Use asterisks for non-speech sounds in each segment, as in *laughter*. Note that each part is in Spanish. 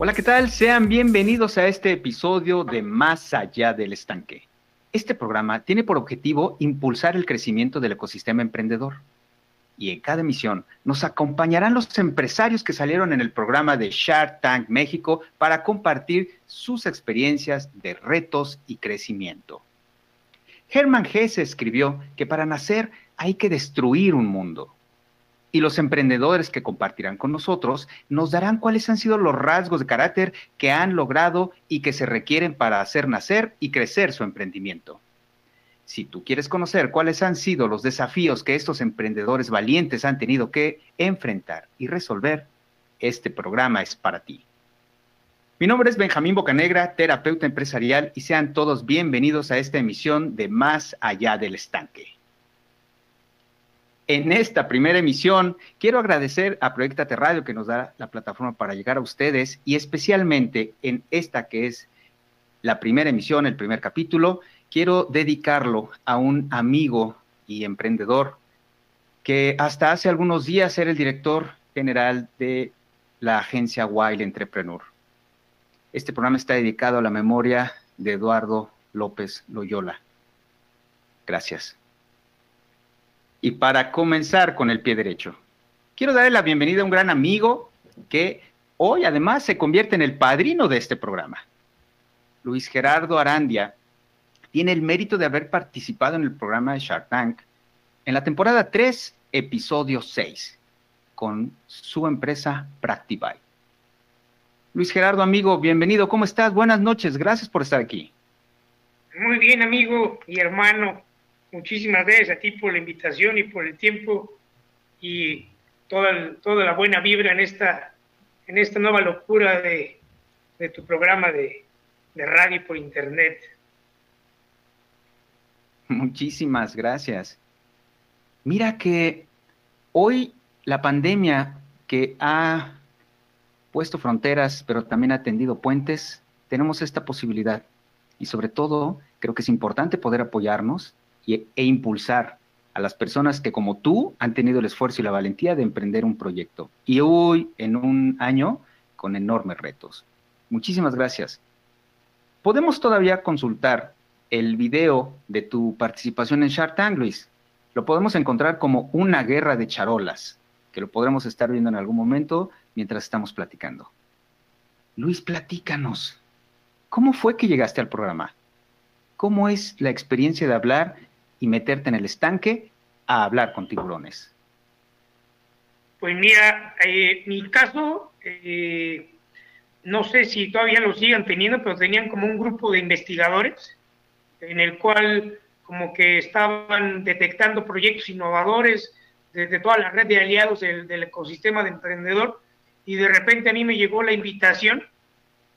Hola, ¿qué tal? Sean bienvenidos a este episodio de Más allá del estanque. Este programa tiene por objetivo impulsar el crecimiento del ecosistema emprendedor. Y en cada emisión nos acompañarán los empresarios que salieron en el programa de Shark Tank México para compartir sus experiencias de retos y crecimiento. Hermann Hesse escribió que para nacer hay que destruir un mundo y los emprendedores que compartirán con nosotros nos darán cuáles han sido los rasgos de carácter que han logrado y que se requieren para hacer nacer y crecer su emprendimiento. Si tú quieres conocer cuáles han sido los desafíos que estos emprendedores valientes han tenido que enfrentar y resolver, este programa es para ti. Mi nombre es Benjamín Bocanegra, terapeuta empresarial, y sean todos bienvenidos a esta emisión de Más allá del estanque. En esta primera emisión, quiero agradecer a Proyectate Radio que nos da la plataforma para llegar a ustedes y especialmente en esta que es la primera emisión, el primer capítulo, quiero dedicarlo a un amigo y emprendedor que hasta hace algunos días era el director general de la agencia Wild Entrepreneur. Este programa está dedicado a la memoria de Eduardo López Loyola. Gracias. Y para comenzar con el pie derecho, quiero darle la bienvenida a un gran amigo que hoy además se convierte en el padrino de este programa. Luis Gerardo Arandia tiene el mérito de haber participado en el programa de Shark Tank en la temporada 3, episodio 6, con su empresa Practify. Luis Gerardo, amigo, bienvenido. ¿Cómo estás? Buenas noches. Gracias por estar aquí. Muy bien, amigo y hermano. Muchísimas gracias a ti por la invitación y por el tiempo y toda, toda la buena vibra en esta, en esta nueva locura de, tu programa de, de radio por internet. Muchísimas gracias. Mira que hoy la pandemia que ha puesto fronteras, pero también ha tendido puentes, tenemos esta posibilidad. Y sobre todo, creo que es importante poder apoyarnos e impulsar a las personas que como tú han tenido el esfuerzo y la valentía de emprender un proyecto. Y hoy, en un año, con enormes retos. Muchísimas gracias. Podemos todavía consultar el video de tu participación en Shark Tank, Luis. Lo podemos encontrar como una guerra de charolas, que lo podremos estar viendo en algún momento mientras estamos platicando. Luis, platícanos. ¿Cómo fue que llegaste al programa? ¿Cómo es la experiencia de hablar y meterte en el estanque a hablar con tiburones? Pues mira, eh, mi caso, eh, no sé si todavía lo sigan teniendo, pero tenían como un grupo de investigadores en el cual como que estaban detectando proyectos innovadores desde toda la red de aliados del, ecosistema de emprendedor y de repente a mí me llegó la invitación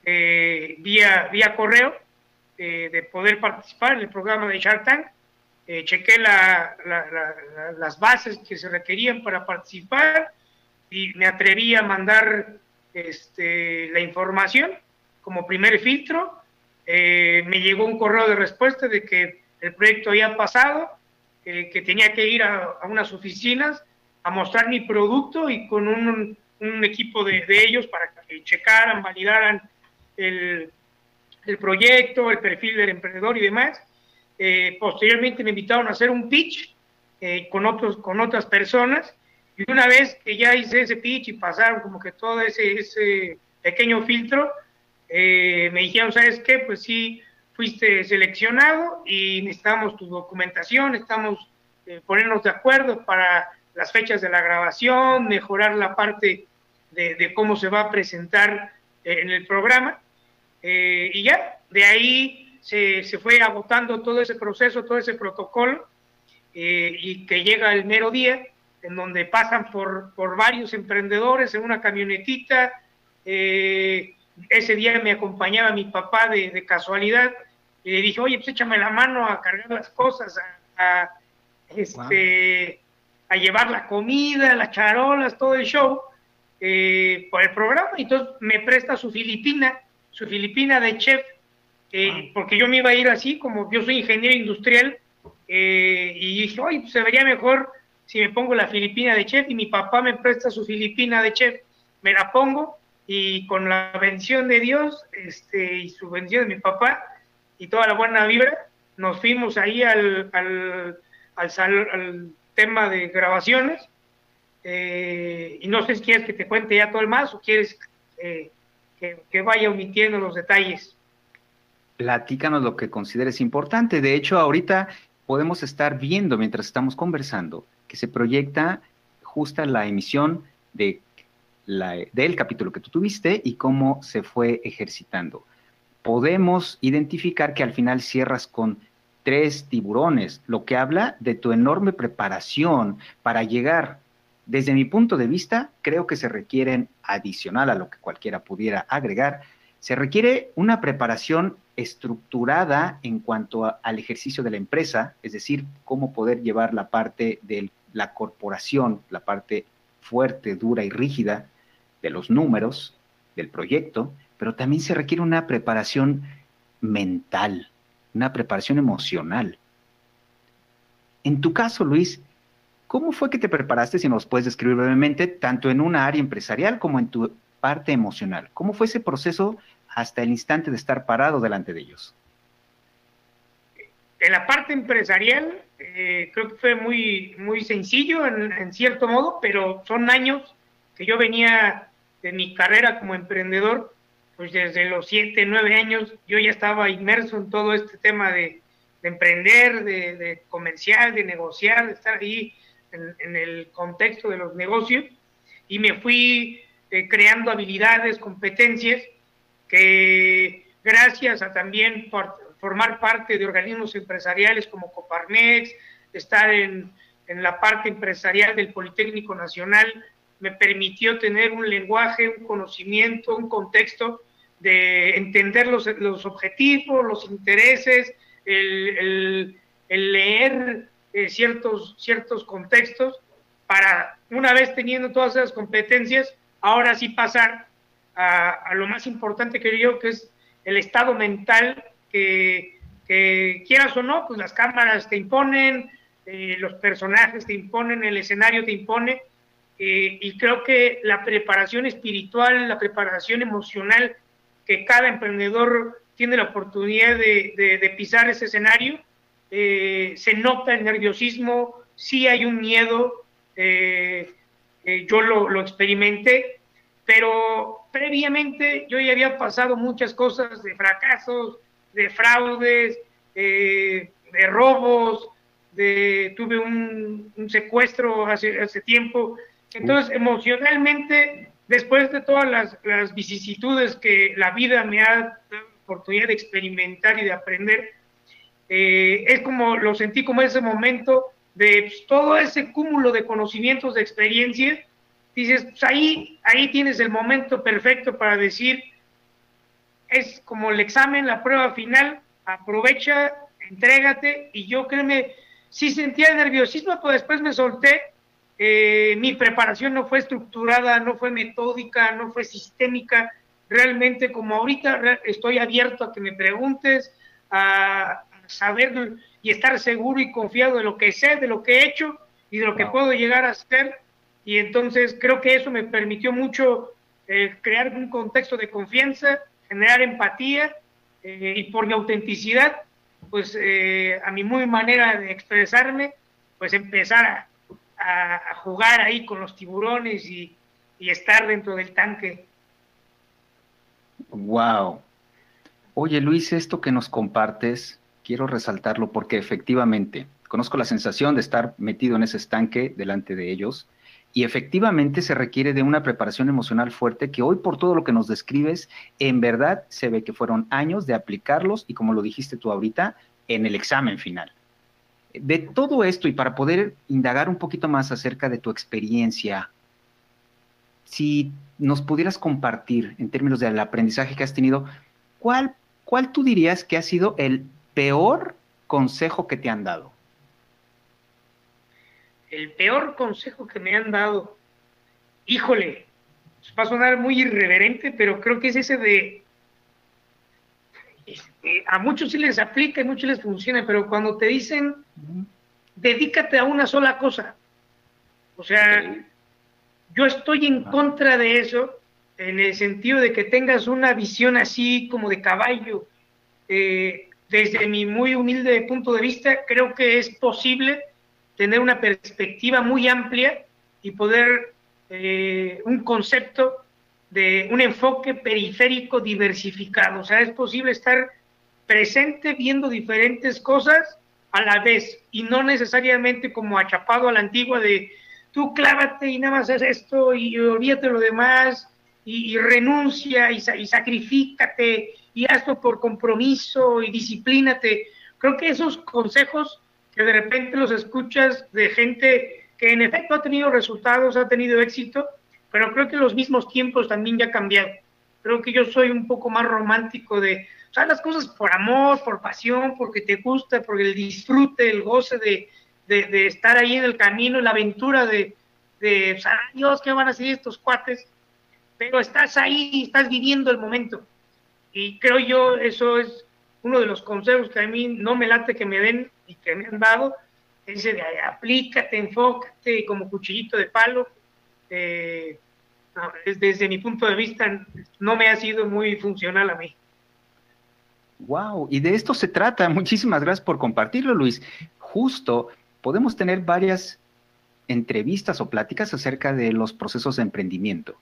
eh, vía, vía correo de poder participar en el programa de Shark Tank eh, chequé las bases que se requerían para participar y me atreví a mandar este, la información como primer filtro. Eh, me llegó un correo de respuesta de que el proyecto había pasado, eh, que tenía que ir a, unas oficinas a mostrar mi producto y con un, equipo de, ellos para que checaran, validaran el, el proyecto, el perfil del emprendedor y demás eh, posteriormente me invitaron a hacer un pitch eh, con, otros, con otras personas. Y una vez que ya hice ese pitch y pasaron como que todo ese, ese pequeño filtro, eh, me dijeron, ¿sabes qué? Pues sí, fuiste seleccionado y necesitamos tu documentación, necesitamos ponernos de acuerdo para las fechas de la grabación, mejorar la parte de cómo se va a presentar en el programa. y ya, de ahí se, fue agotando todo ese proceso, todo ese protocolo, eh, y que llega el mero día, en donde pasan por, por varios emprendedores en una camionetita. Eh, ese día me acompañaba mi papá de, casualidad y le dije, oye, pues échame la mano a cargar las cosas, a, este, a llevar la comida, las charolas, todo el show eh, por el programa. Y entonces me presta su filipina, su filipina de chef eh, porque yo me iba a ir así, como yo soy ingeniero industrial, eh, y dije, oye, pues se vería mejor si me pongo la filipina de chef, y mi papá me presta su filipina de chef, me la pongo, y con la bendición de Dios este, y su bendición de mi papá y toda la buena vibra, nos fuimos ahí al, al, al, tema de grabaciones. Eh, y no sé si quieres que te cuente ya todo el más o quieres eh, que, que vaya omitiendo los detalles. Platícanos lo que consideres importante. De hecho, ahorita podemos estar viendo mientras estamos conversando que se proyecta justa la emisión de la, del capítulo que tú tuviste y cómo se fue ejercitando. Podemos identificar que al final cierras con tres tiburones, lo que habla de tu enorme preparación para llegar. Desde mi punto de vista, creo que se requieren, adicional a lo que cualquiera pudiera agregar, se requiere una preparación estructurada en cuanto al ejercicio de la empresa, es decir, cómo poder llevar la parte de la corporación, la parte fuerte, dura y rígida de los números del proyecto, pero también se requiere una preparación mental, una preparación emocional. En tu caso, Luis, ¿cómo fue que te preparaste, si nos puedes describir brevemente, tanto en una área empresarial como en tu parte emocional? ¿Cómo fue ese proceso hasta el instante de estar parado delante de ellos? En la parte empresarial, eh, creo que fue muy, muy sencillo en, cierto modo, pero son años que yo venía de mi carrera como emprendedor, pues desde los siete, nueve años yo ya estaba inmerso en todo este tema de, emprender, de, comercial, de negociar, de estar ahí en, el contexto de los negocios y me fui eh, creando habilidades, competencias que gracias a también formar parte de organismos empresariales como Coparmex, estar en, la parte empresarial del Politécnico Nacional, me permitió tener un lenguaje, un conocimiento, un contexto de entender los, objetivos, los intereses, el, leer eh, ciertos, ciertos contextos para, una vez teniendo todas esas competencias, ahora sí pasar a, a lo más importante que yo, que es el estado mental que, quieras o no, pues las cámaras te imponen, eh, los personajes te imponen, el escenario te impone, eh, y creo que la preparación espiritual, la preparación emocional que cada emprendedor tiene la oportunidad de, pisar ese escenario, eh, se nota el nerviosismo, sí hay un miedo, yo lo, lo experimenté, pero previamente yo ya había pasado muchas cosas de fracasos, de fraudes, de robos, de, tuve un, secuestro hace, hace, tiempo. Entonces, emocionalmente, después de todas las, vicisitudes que la vida me ha dado oportunidad de experimentar y de aprender, eh, es como lo sentí como ese momento de pues, todo ese cúmulo de conocimientos, de experiencias, dices, pues ahí, ahí tienes el momento perfecto para decir, es como el examen, la prueba final, aprovecha, entrégate, y yo créeme, sí sentía nerviosismo, pero después me solté, eh, mi preparación no fue estructurada, no fue metódica, no fue sistémica, realmente como ahorita estoy abierto a que me preguntes, a saber y estar seguro y confiado de lo que sé, de lo que he hecho y de lo que puedo llegar a hacer. Y entonces creo que eso me permitió mucho eh, crear un contexto de confianza, generar empatía eh, y por mi autenticidad, pues eh, a mi muy manera de expresarme, pues empezar a, a, jugar ahí con los tiburones y, y estar dentro del tanque. Wow. Oye Luis, esto que nos compartes, quiero resaltarlo porque efectivamente conozco la sensación de estar metido en ese estanque delante de ellos y efectivamente se requiere de una preparación emocional fuerte que hoy por todo lo que nos describes, en verdad se ve que fueron años de aplicarlos y como lo dijiste tú ahorita, en el examen final. De todo esto y para poder indagar un poquito más acerca de tu experiencia, si nos pudieras compartir en términos del aprendizaje que has tenido, ¿cuál, cuál tú dirías que ha sido el peor consejo que te han dado? el peor consejo que me han dado, híjole, va a sonar muy irreverente, pero creo que es ese de, este, a muchos sí les aplica y muchos les funciona, pero cuando te dicen, dedícate a una sola cosa, o sea, yo estoy en contra de eso, en el sentido de que tengas una visión así como de caballo. Eh, desde mi muy humilde punto de vista, creo que es posible tener una perspectiva muy amplia y poder eh, un concepto de un enfoque periférico diversificado. O sea, es posible estar presente viendo diferentes cosas a la vez y no necesariamente como achapado a la antigua de tú clávate y nada más haces esto y olvídate lo demás y, renuncia y, y, sacrifícate y hazlo por compromiso y disciplínate. Creo que esos consejos que de repente los escuchas de gente que en efecto ha tenido resultados, ha tenido éxito, pero creo que los mismos tiempos también ya cambiaron. Creo que yo soy un poco más romántico de, o sea, las cosas por amor, por pasión, porque te gusta, por el disfrute, el goce de, de, estar ahí en el camino, la aventura de, de o sea, Dios, ¿qué van a hacer estos cuates? Pero estás ahí, estás viviendo el momento. Y creo yo, eso es uno de los consejos que a mí no me late que me den y que me han dado, de aplícate, enfócate como cuchillito de palo. Eh, desde mi punto de vista, no me ha sido muy funcional a mí. Wow, y de esto se trata. *laughs* Muchísimas gracias por compartirlo, Luis. Justo podemos tener varias entrevistas o pláticas acerca de los procesos de emprendimiento.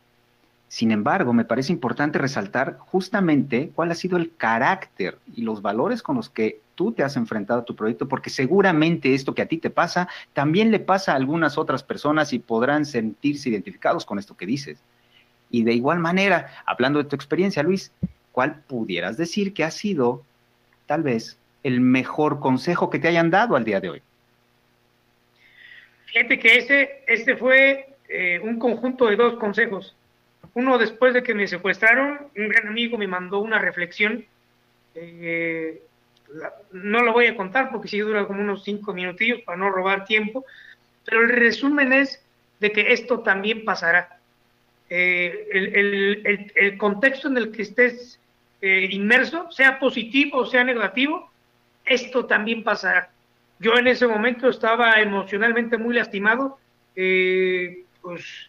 Sin embargo, me parece importante resaltar justamente cuál ha sido el carácter y los valores con los que tú te has enfrentado a tu proyecto, porque seguramente esto que a ti te pasa también le pasa a algunas otras personas y podrán sentirse identificados con esto que dices. Y de igual manera, hablando de tu experiencia, Luis, ¿cuál pudieras decir que ha sido tal vez el mejor consejo que te hayan dado al día de hoy? Fíjate que ese, fue eh, un conjunto de dos consejos. Uno después de que me secuestraron, un gran amigo me mandó una reflexión. Eh, no lo voy a contar porque sí dura como unos cinco minutillos para no robar tiempo, pero el resumen es de que esto también pasará. Eh, el, contexto en el que estés inmerso, sea positivo o sea negativo, esto también pasará. Yo en ese momento estaba emocionalmente muy lastimado, eh, pues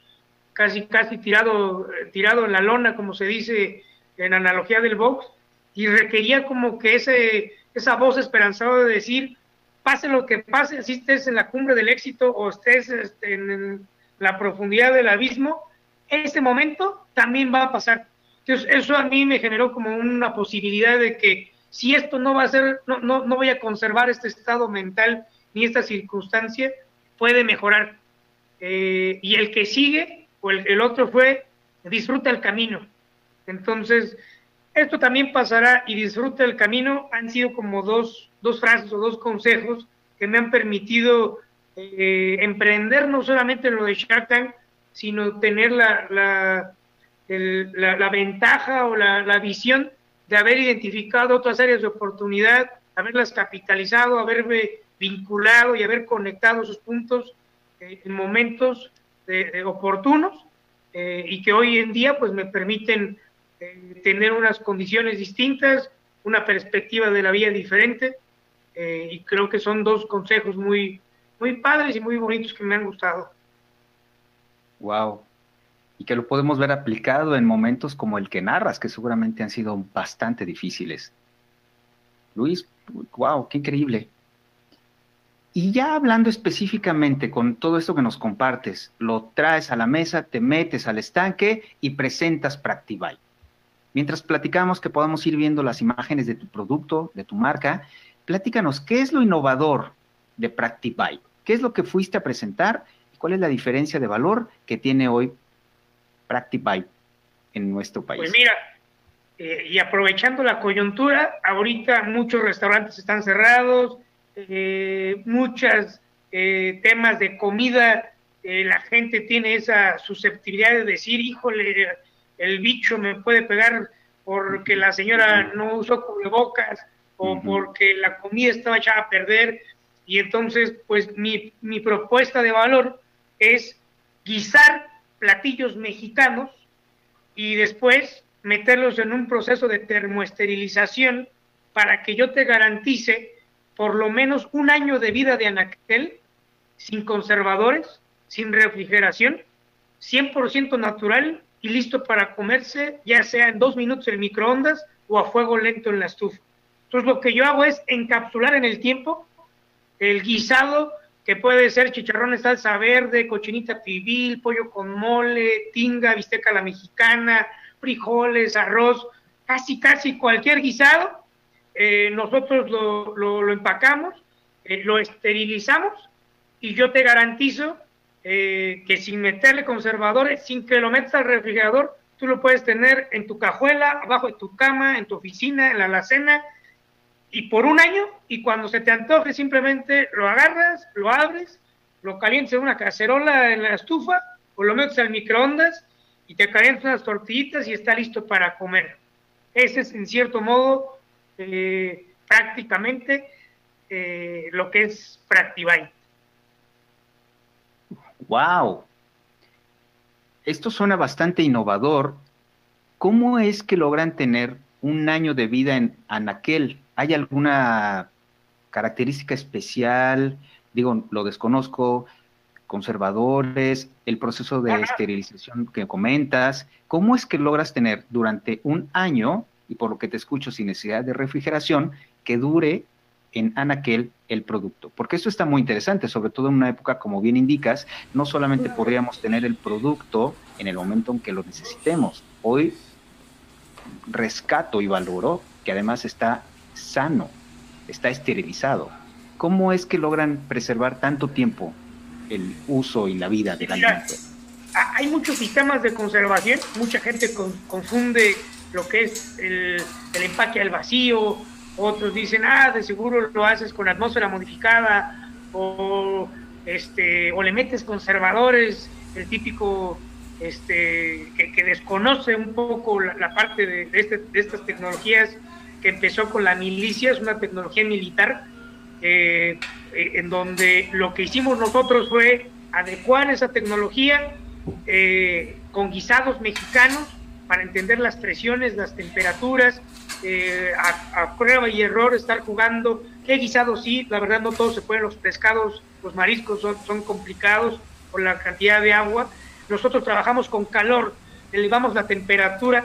casi, casi tirado, tirado en la lona, como se dice en analogía del box, y requería como que ese, esa voz esperanzada de decir, pase lo que pase, si estés en la cumbre del éxito o estés este, en la profundidad del abismo, ese momento también va a pasar. Entonces, eso a mí me generó como una posibilidad de que si esto no va a ser, no, no, no voy a conservar este estado mental ni esta circunstancia, puede mejorar. Eh, y el que sigue, o el, otro fue, disfruta el camino. Entonces, esto también pasará y disfruta el camino. Han sido como dos, dos frases o dos consejos que me han permitido eh, emprender no solamente lo de Shark Tank, sino tener la, la, la, ventaja o la, visión de haber identificado otras áreas de oportunidad, haberlas capitalizado, haberme vinculado y haber conectado esos puntos eh, en momentos oportunos eh, y que hoy en día pues me permiten eh, tener unas condiciones distintas, una perspectiva de la vida diferente y creo que son dos consejos muy, muy padres y muy bonitos que me han gustado. Wow, y que lo podemos ver aplicado en momentos como el que narras, que seguramente han sido bastante difíciles. Luis, wow, qué increíble. Y ya hablando específicamente con todo esto que nos compartes, lo traes a la mesa, te metes al estanque y presentas Practibuy. Mientras platicamos que podamos ir viendo las imágenes de tu producto, de tu marca, platícanos, ¿qué es lo innovador de Practibuy? ¿Qué es lo que fuiste a presentar y cuál es la diferencia de valor que tiene hoy Practify en nuestro país? Pues mira, eh, y aprovechando la coyuntura, ahorita muchos restaurantes están cerrados, eh, muchos eh, temas de comida, la gente tiene esa susceptibilidad de decir, híjole, el bicho me puede pegar porque la señora no usó cubrebocas o porque la comida estaba echada a perder. Y entonces, pues mi, mi propuesta de valor es guisar platillos mexicanos y después meterlos en un proceso de termoesterilización para que yo te garantice por lo menos un año de vida de anaquel sin conservadores, sin refrigeración, 100% natural y listo para comerse, ya sea en dos minutos en microondas o a fuego lento en la estufa. Entonces lo que yo hago es encapsular en el tiempo el guisado que puede ser chicharrones salsa verde, cochinita pibil, pollo con mole, tinga, bisteca la mexicana, frijoles, arroz, casi casi cualquier guisado, eh, nosotros lo, empacamos, eh, lo esterilizamos y yo te garantizo eh, que sin meterle conservadores, sin que lo metas al refrigerador, tú lo puedes tener en tu cajuela, abajo de tu cama, en tu oficina, en la alacena, y por un año, y cuando se te antoje simplemente lo agarras, lo abres, lo calientas en una cacerola en la estufa, o lo metes al microondas y te calientas unas tortillitas y está listo para comer. Ese es en cierto modo eh, prácticamente eh, lo que es Practivite. ¡Wow! Esto suena bastante innovador. ¿Cómo es que logran tener un año de vida en Anaquel? ¿Hay alguna característica especial? Digo, lo desconozco, conservadores, el proceso de esterilización que comentas. ¿Cómo es que logras tener durante un año, y por lo que te escucho sin necesidad de refrigeración, que dure en Anaquel el producto. Porque esto está muy interesante, sobre todo en una época, como bien indicas, no solamente podríamos tener el producto en el momento en que lo necesitemos. Hoy rescato y valoro que además está sano, está esterilizado. ¿Cómo es que logran preservar tanto tiempo el uso y la vida del alimento? Hay muchos sistemas de conservación, mucha gente confunde lo que es el, empaque al vacío, otros dicen, ah, de seguro lo haces con atmósfera modificada o, este, o le metes conservadores, el típico este, que, desconoce un poco la, parte de, este, de, estas tecnologías que empezó con la milicia, es una tecnología militar, eh, eh, en donde lo que hicimos nosotros fue adecuar esa tecnología eh, con guisados mexicanos para entender las presiones, las temperaturas, eh, a, prueba y error estar jugando. Qué guisado sí, la verdad no todos se pueden, los pescados, los mariscos son, son complicados por la cantidad de agua. Nosotros trabajamos con calor, elevamos la temperatura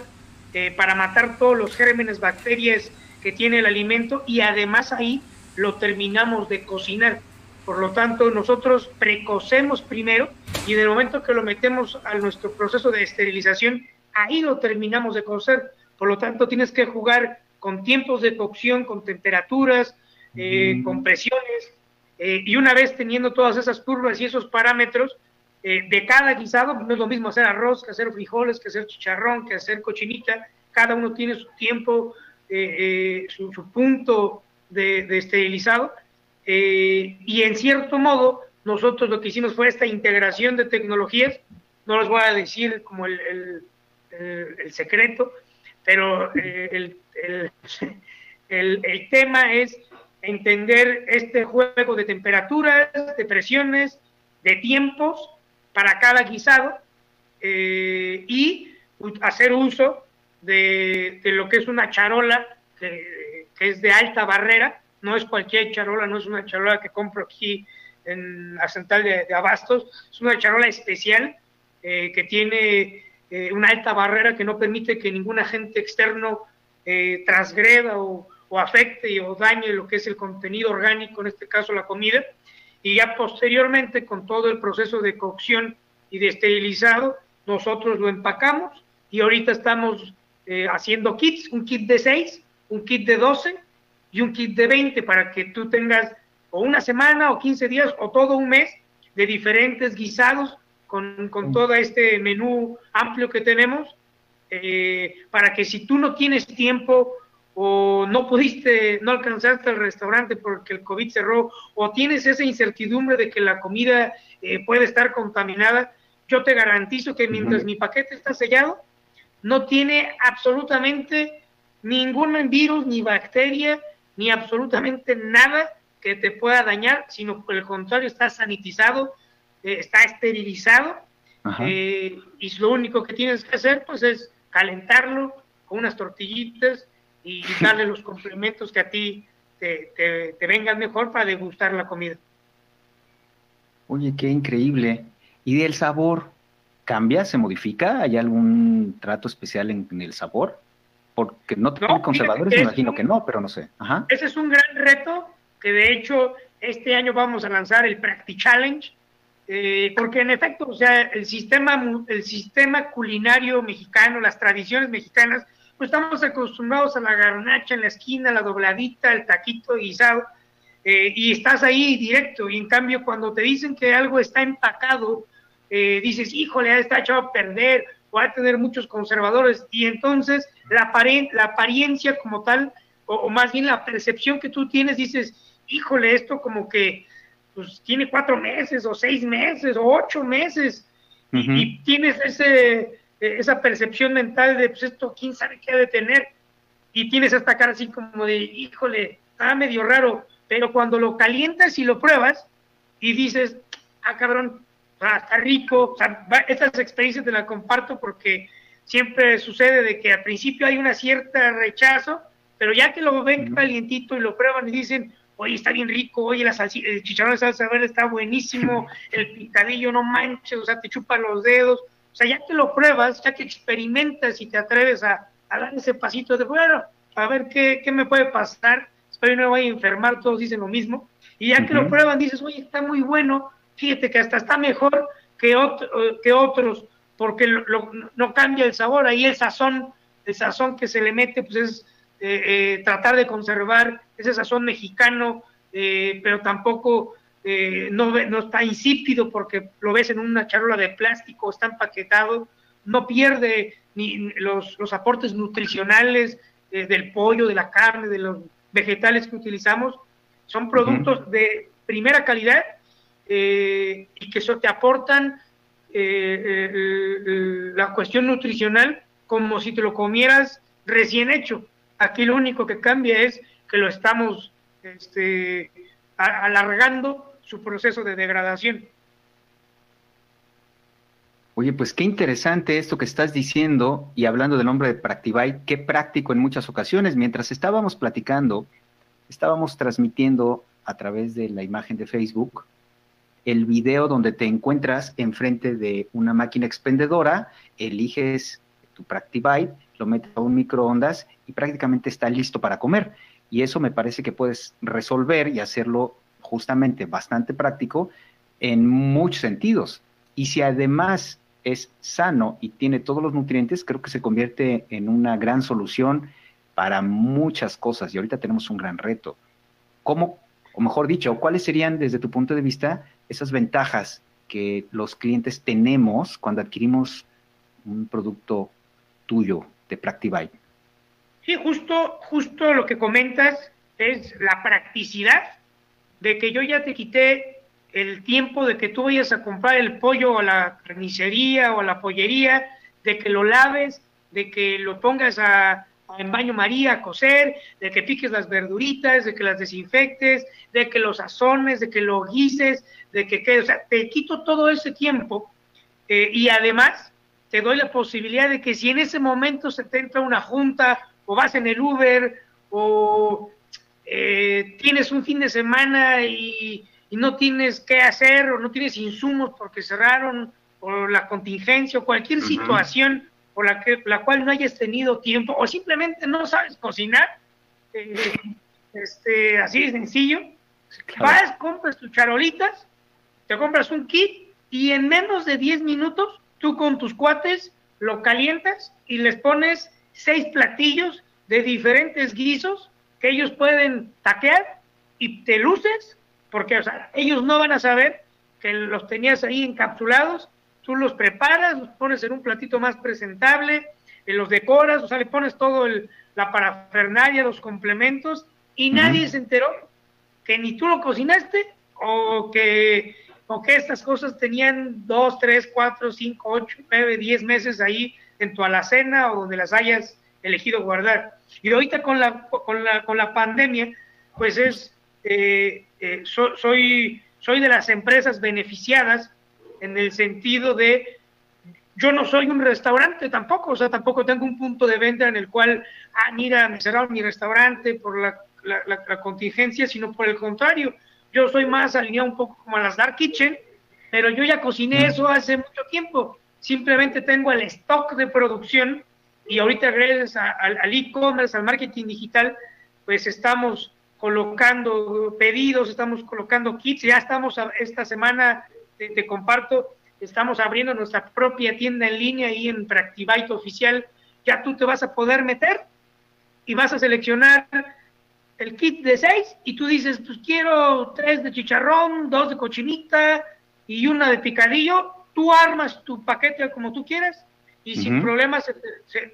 eh, para matar todos los gérmenes, bacterias que tiene el alimento y además ahí lo terminamos de cocinar. Por lo tanto, nosotros precocemos primero y en el momento que lo metemos a nuestro proceso de esterilización, ahí lo terminamos de cocer por lo tanto, tienes que jugar con tiempos de cocción, con temperaturas, eh, con presiones, eh, y una vez teniendo todas esas curvas y esos parámetros, eh, de cada guisado, no es lo mismo hacer arroz que hacer frijoles, que hacer chicharrón, que hacer cochinita, cada uno tiene su tiempo, su, punto de, esterilizado, y en cierto modo, nosotros lo que hicimos fue esta integración de tecnologías, no les voy a decir como el, el secreto, pero eh, el, tema es entender este juego de temperaturas, de presiones, de tiempos para cada guisado eh, y hacer uso de, lo que es una charola que, es de alta barrera, no es cualquier charola, no es una charola que compro aquí en la central de, Abastos, es una charola especial eh, que tiene eh, una alta barrera que no permite que ningún agente externo eh, transgreda o, afecte o dañe lo que es el contenido orgánico, en este caso la comida, y ya posteriormente con todo el proceso de cocción y de esterilizado, nosotros lo empacamos y ahorita estamos eh, haciendo kits, un kit de 6, un kit de 12 y un kit de 20 para que tú tengas o una semana o 15 días o todo un mes de diferentes guisados con, con todo este menú amplio que tenemos, eh, para que si tú no tienes tiempo o no pudiste, no alcanzaste el restaurante porque el COVID cerró, o tienes esa incertidumbre de que la comida eh, puede estar contaminada, yo te garantizo que mientras mi paquete está sellado, no tiene absolutamente ningún virus, ni bacteria, ni absolutamente nada que te pueda dañar, sino por el contrario está sanitizado eh, está esterilizado eh, y lo único que tienes que hacer pues es calentarlo con unas tortillitas y *laughs* darle los complementos que a ti te, te, vengan mejor para degustar la comida. Oye, qué increíble. ¿Y del sabor? cambia, se modifica? ¿Hay algún trato especial en, el sabor? Porque no tengo conservadores, me imagino que no, pero no sé. Ese es un gran reto que de hecho este año vamos a lanzar el Practi Challenge, eh, porque en efecto, o sea, el sistema, el sistema culinario mexicano, las tradiciones mexicanas, pues estamos acostumbrados a la garnacha en la esquina, la dobladita, el taquito guisado, eh, y estás ahí directo, y en cambio cuando te dicen que algo está empacado, eh, dices, híjole, está echado a perder, o va a tener muchos conservadores, y entonces la, la apariencia como tal, o, más bien la percepción que tú tienes, dices, híjole, esto como que pues tiene cuatro meses, o seis meses, o ocho meses, y, tienes ese, esa percepción mental de, pues esto, quién sabe qué ha de tener, y tienes esta cara así como de, híjole, está medio raro, pero cuando lo calientas y lo pruebas y dices, ah, cabrón, está rico, o sea, estas experiencias te las comparto porque siempre sucede de que al principio hay una cierta rechazo, pero ya que lo ven calientito y lo prueban y dicen, oye, está bien rico, oye, la el chicharrón de salsa verde está buenísimo, el picadillo no manches, o sea, te chupa los dedos, o sea, ya que lo pruebas, ya que experimentas y te atreves a, dar ese pasito de, bueno, a ver qué, qué me puede pasar, espero no me voy a enfermar, todos dicen lo mismo, y ya que lo prueban dices, oye, está muy bueno, fíjate que hasta está mejor que, que otros, porque no cambia el sabor, ahí el sazón, el sazón que se le mete, pues es eh, eh, tratar de conservar ese sazón mexicano, eh, pero tampoco no, no está insípido porque lo ves en una charola de plástico, está empaquetado, no pierde ni los, los aportes nutricionales del pollo, de la carne, de los vegetales que utilizamos, son productos de primera calidad y que eso te aportan la cuestión nutricional como si te lo comieras recién hecho. Aquí lo único que cambia es que lo estamos este, alargando su proceso de degradación. Oye, pues qué interesante esto que estás diciendo y hablando del nombre de Practivite, qué práctico en muchas ocasiones. Mientras estábamos platicando, estábamos transmitiendo a través de la imagen de Facebook el video donde te encuentras enfrente de una máquina expendedora, eliges tu Practivite lo metes a un microondas y prácticamente está listo para comer. Y eso me parece que puedes resolver y hacerlo justamente bastante práctico en muchos sentidos. Y si además es sano y tiene todos los nutrientes, creo que se convierte en una gran solución para muchas cosas. Y ahorita tenemos un gran reto. ¿Cómo, o mejor dicho, cuáles serían desde tu punto de vista esas ventajas que los clientes tenemos cuando adquirimos un producto tuyo de Practivite. Sí, justo, justo lo que comentas es la practicidad de que yo ya te quité el tiempo de que tú vayas a comprar el pollo a la carnicería o a la pollería, de que lo laves, de que lo pongas a, en baño María a cocer, de que piques las verduritas, de que las desinfectes, de que los sazones, de que lo guises, de que, o sea, te quito todo ese tiempo eh, y además te doy la posibilidad de que si en ese momento se te entra una junta o vas en el Uber o eh, tienes un fin de semana y, no tienes qué hacer o no tienes insumos porque cerraron o la contingencia o cualquier situación por la, que, la cual no hayas tenido tiempo o simplemente no sabes cocinar, eh, este, así de sencillo, vas, compras tus charolitas, te compras un kit y en menos de 10 minutos tú con tus cuates lo calientas y les pones seis platillos de diferentes guisos que ellos pueden taquear y te luces, porque ellos no van a saber que los tenías ahí encapsulados, tú los preparas, los pones en un platito más presentable, eh, los decoras, o sea, le pones todo el, la parafernalia, los complementos, y nadie se enteró que ni tú lo cocinaste o que o que estas cosas tenían dos, tres, cuatro, cinco, ocho, nueve, diez meses ahí en tu alacena o donde las hayas elegido guardar. Y ahorita con la, con la, con la pandemia, pues es, eh, eh, soy, soy de las empresas beneficiadas en el sentido de, yo no soy un restaurante tampoco, o sea, tampoco tengo un punto de venta en el cual, ah, mira, me cerraron mi restaurante por la, la contingencia, sino por el contrario, yo soy más alineado un poco como a las Dark Kitchen, pero yo ya cociné eso hace mucho tiempo. Simplemente tengo el stock de producción y ahorita gracias al e-commerce, al marketing digital, pues estamos colocando pedidos, estamos colocando kits, ya estamos esta semana, te, comparto, estamos abriendo nuestra propia tienda en línea ahí en Practivite oficial, ya tú te vas a poder meter y vas a seleccionar el kit de seis y tú dices, pues quiero tres de chicharrón, dos de cochinita y una de picadillo, tú armas tu paquete como tú quieras y sin problemas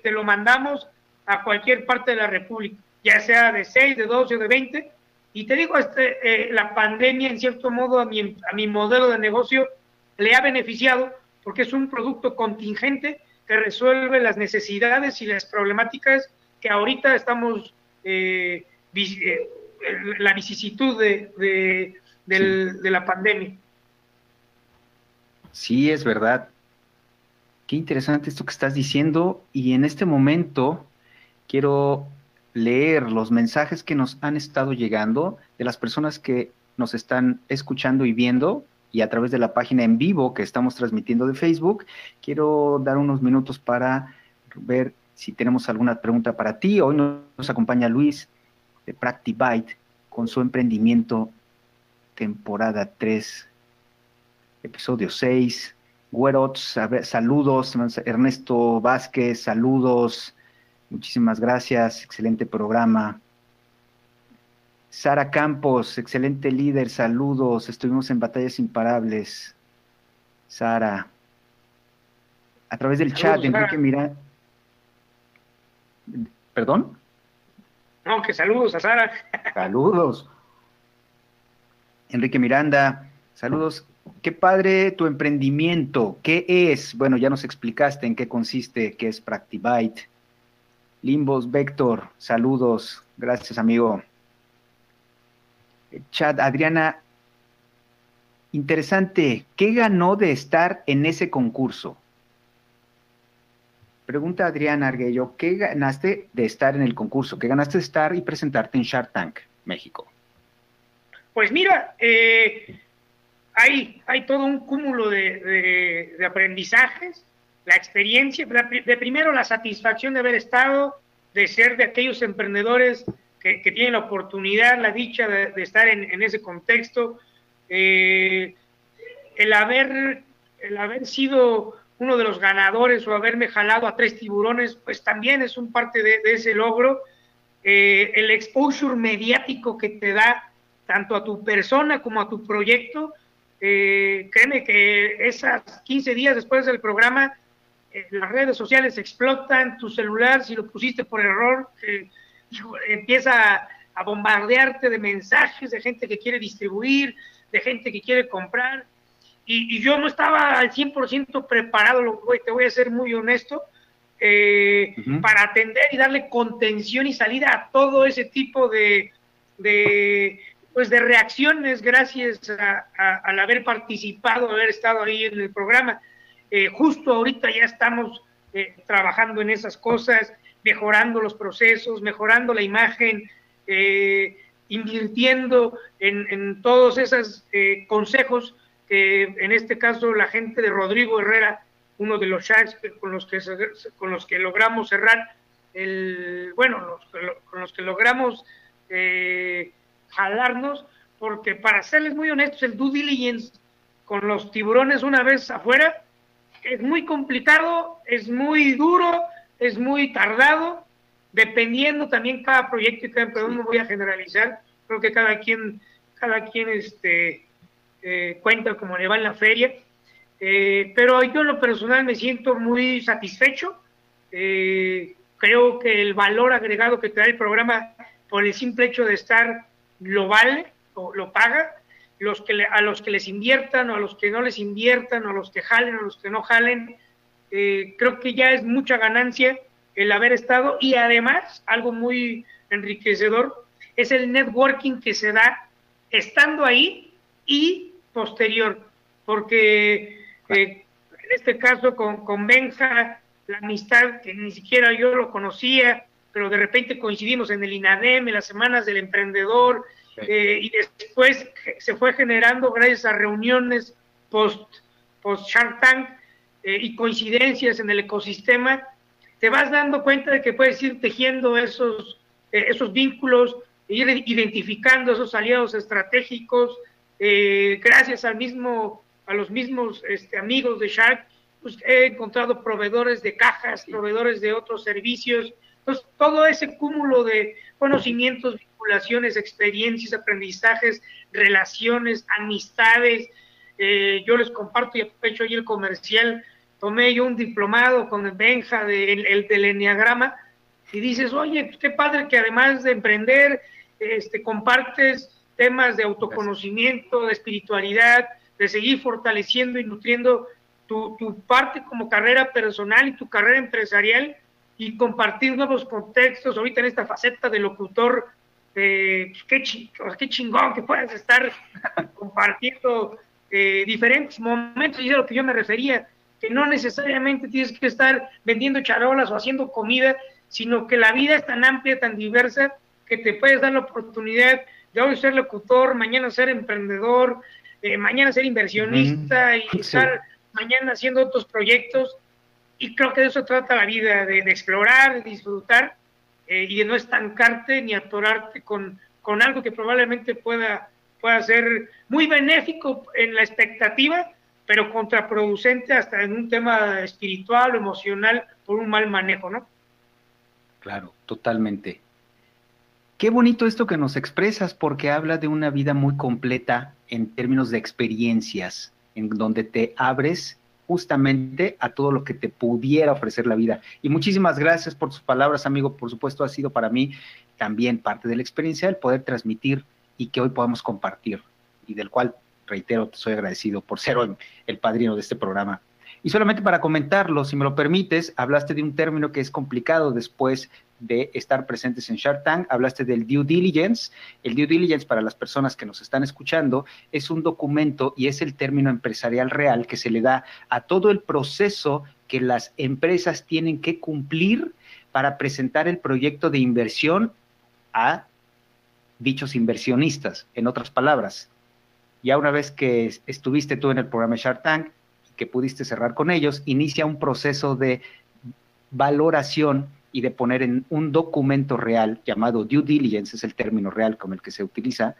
te lo mandamos a cualquier parte de la República, ya sea de 6, de 12 o de 20. Y te digo, este, eh, la pandemia en cierto modo a mi, a mi modelo de negocio le ha beneficiado porque es un producto contingente que resuelve las necesidades y las problemáticas que ahorita estamos, eh, eh, la vicisitud de, de, de la pandemia. Sí, es verdad. Qué interesante esto que estás diciendo y en este momento quiero leer los mensajes que nos han estado llegando de las personas que nos están escuchando y viendo y a través de la página en vivo que estamos transmitiendo de Facebook. Quiero dar unos minutos para ver si tenemos alguna pregunta para ti. Hoy nos acompaña Luis de Practibyte con su emprendimiento temporada 3, episodio 6 Güerots, saludos, Ernesto Vázquez, saludos, muchísimas gracias, excelente programa. Sara Campos, excelente líder, saludos, estuvimos en batallas imparables. Sara, a través del chat, Enrique Miranda. ¿Perdón? No, que saludos a Sara. Saludos. Enrique Miranda, saludos. Qué padre tu emprendimiento. ¿Qué es? Bueno, ya nos explicaste en qué consiste, qué es Practibyte. Limbos Vector, saludos. Gracias, amigo. Chad, Adriana, interesante. ¿Qué ganó de estar en ese concurso? Pregunta Adriana Arguello, ¿qué ganaste de estar en el concurso? ¿Qué ganaste de estar y presentarte en Shark Tank, México? Pues mira, eh, hay, hay todo un cúmulo de, aprendizajes, la experiencia, de primero la satisfacción de haber estado, de ser de aquellos emprendedores que, tienen la oportunidad, la dicha de, estar en, ese contexto, eh, el, haber, el haber sido uno de los ganadores o haberme jalado a tres tiburones, pues también es un parte de, ese logro. Eh, el exposure mediático que te da tanto a tu persona como a tu proyecto, eh, créeme que esas 15 días después del programa, eh, las redes sociales explotan, tu celular, si lo pusiste por error, eh, empieza a, bombardearte de mensajes de gente que quiere distribuir, de gente que quiere comprar. Y, yo no estaba al 100% preparado, lo, te voy a ser muy honesto, para atender y darle contención y salida a todo ese tipo de, pues de reacciones gracias al haber participado, haber estado ahí en el programa. Eh, justo ahorita ya estamos eh, trabajando en esas cosas, mejorando los procesos, mejorando la imagen, eh, invirtiendo en, todos esos consejos que en este caso la gente de Rodrigo Herrera, uno de los Sharks con los que, con los que logramos cerrar, el, bueno, con los que logramos jalarnos, porque para serles muy honestos, el due diligence con los tiburones una vez afuera es muy complicado, es muy duro, es muy tardado, dependiendo también cada proyecto y cada emprendedor, no voy a generalizar, creo que cada quien, cada quien este, eh, cuenta como le va en la feria, eh, pero yo en lo personal me siento muy satisfecho, eh, creo que el valor agregado que te da el programa por el simple hecho de estar lo vale, o lo paga, los que a los que les inviertan o a los que no les inviertan o a los que jalen o a los que no jalen, eh, creo que ya es mucha ganancia el haber estado y además algo muy enriquecedor es el networking que se da estando ahí y posterior, porque eh, en este caso con, con Benja, la amistad que ni siquiera yo lo conocía, pero de repente coincidimos en el INADEM, en las semanas del emprendedor, eh, y después se fue generando gracias a reuniones post, post Shark Tank, eh, y coincidencias en el ecosistema, te vas dando cuenta de que puedes ir tejiendo esos, eh, esos vínculos, ir identificando esos aliados estratégicos, eh, gracias al mismo, a los mismos este, amigos de Shark, pues he encontrado proveedores de cajas, proveedores de otros servicios. Entonces, todo ese cúmulo de conocimientos, vinculaciones, experiencias, aprendizajes, relaciones, amistades. Eh, yo les comparto y aprovecho ahí el comercial. Tomé yo un diplomado con el Benja de, el, del Enneagrama y dices, oye, pues qué padre que además de emprender, este, compartes temas de autoconocimiento, de espiritualidad, de seguir fortaleciendo y nutriendo tu, parte como carrera personal y tu carrera empresarial y compartir nuevos contextos ahorita en esta faceta de locutor. Eh, qué, qué chingón que puedas estar *laughs* compartiendo eh, diferentes momentos, y es a lo que yo me refería, que no necesariamente tienes que estar vendiendo charolas o haciendo comida, sino que la vida es tan amplia, tan diversa, que te puedes dar la oportunidad de hoy ser locutor, mañana ser emprendedor, eh, mañana ser inversionista y estar mañana haciendo otros proyectos. Y creo que de eso trata la vida, de, explorar, de disfrutar eh, y de no estancarte ni atorarte con, con algo que probablemente pueda, pueda ser muy benéfico en la expectativa, pero contraproducente hasta en un tema espiritual o emocional por un mal manejo, ¿no? Claro, totalmente. Qué bonito esto que nos expresas porque habla de una vida muy completa en términos de experiencias, en donde te abres justamente a todo lo que te pudiera ofrecer la vida. Y muchísimas gracias por sus palabras, amigo. Por supuesto, ha sido para mí también parte de la experiencia el poder transmitir y que hoy podamos compartir y del cual, reitero, te soy agradecido por ser hoy el padrino de este programa. Y solamente para comentarlo, si me lo permites, hablaste de un término que es complicado después de estar presentes en Shark Tank, hablaste del due diligence. El due diligence, para las personas que nos están escuchando, es un documento y es el término empresarial real que se le da a todo el proceso que las empresas tienen que cumplir para presentar el proyecto de inversión a dichos inversionistas, en otras palabras. Ya una vez que estuviste tú en el programa Shark Tank, que pudiste cerrar con ellos, inicia un proceso de valoración y de poner en un documento real llamado due diligence, es el término real con el que se utiliza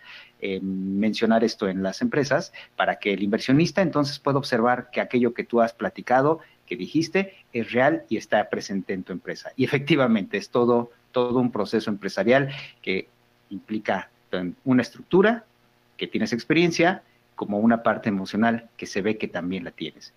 mencionar esto en las empresas, para que el inversionista entonces pueda observar que aquello que tú has platicado, que dijiste, es real y está presente en tu empresa. Y efectivamente es todo, todo un proceso empresarial que implica una estructura, que tienes experiencia, como una parte emocional que se ve que también la tienes.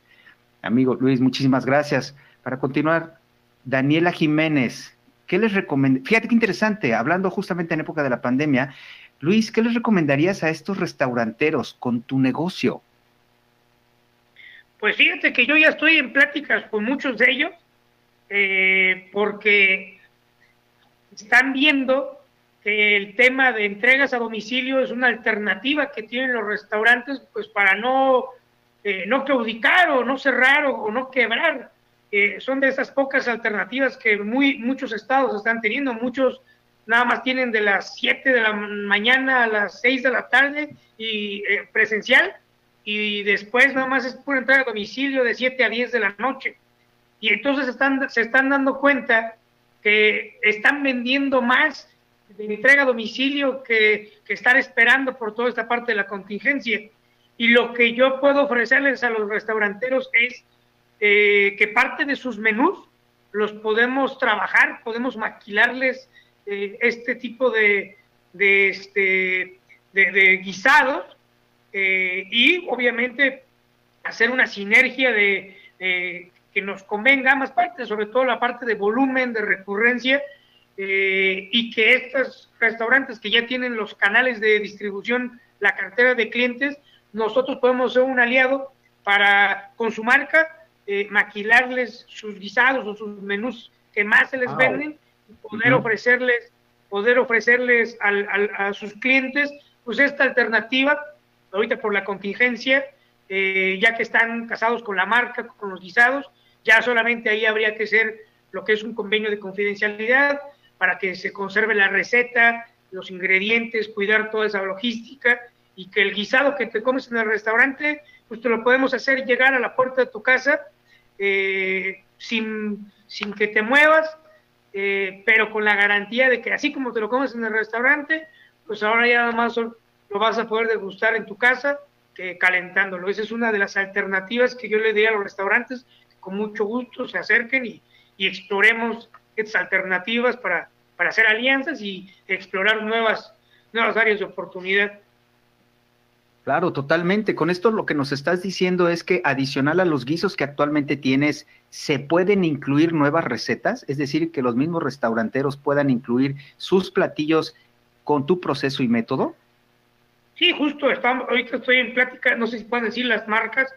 Amigo Luis, muchísimas gracias. Para continuar, Daniela Jiménez, ¿qué les recomienda? Fíjate qué interesante, hablando justamente en época de la pandemia, Luis, ¿qué les recomendarías a estos restauranteros con tu negocio? Pues fíjate que yo ya estoy en pláticas con muchos de ellos, eh, porque están viendo el tema de entregas a domicilio es una alternativa que tienen los restaurantes pues para no, eh, no claudicar o no cerrar o, no quebrar. Eh, son de esas pocas alternativas que muy, muchos estados están teniendo. Muchos nada más tienen de las 7 de la mañana a las 6 de la tarde y eh, presencial y después nada más es pura entrega a domicilio de 7 a 10 de la noche. Y entonces están, se están dando cuenta que están vendiendo más de entrega a domicilio que, estar esperando por toda esta parte de la contingencia. Y lo que yo puedo ofrecerles a los restauranteros es eh, que parte de sus menús los podemos trabajar, podemos maquilarles eh, este tipo de, de, este, de, guisados eh, y obviamente hacer una sinergia de que nos convenga ambas partes, sobre todo la parte de volumen, de recurrencia, eh, y que estos restaurantes que ya tienen los canales de distribución, la cartera de clientes, nosotros podemos ser un aliado para con su marca eh, maquilarles sus guisados o sus menús que más se les venden y poder ofrecerles poder ofrecerles a sus clientes pues esta alternativa ahorita por la contingencia eh, ya que están casados con la marca con los guisados ya solamente ahí habría que ser lo que es un convenio de confidencialidad para que se conserve la receta, los ingredientes, cuidar toda esa logística y que el guisado que te comes en el restaurante, pues te lo podemos hacer llegar a la puerta de tu casa sin, sin que te muevas, pero con la garantía de que así como te lo comes en el restaurante, pues ahora ya nada más lo vas a poder degustar en tu casa que calentándolo. Esa es una de las alternativas que yo le di a los restaurantes, con mucho gusto se acerquen y, exploremos estas alternativas para, para hacer alianzas y explorar nuevas, nuevas áreas de oportunidad. Claro, totalmente. Con esto lo que nos estás diciendo es que adicional a los guisos que actualmente tienes, ¿se pueden incluir nuevas recetas? Es decir, que los mismos restauranteros puedan incluir sus platillos con tu proceso y método? Sí, justo, estamos, ahorita estoy en plática, no sé si pueden decir las marcas,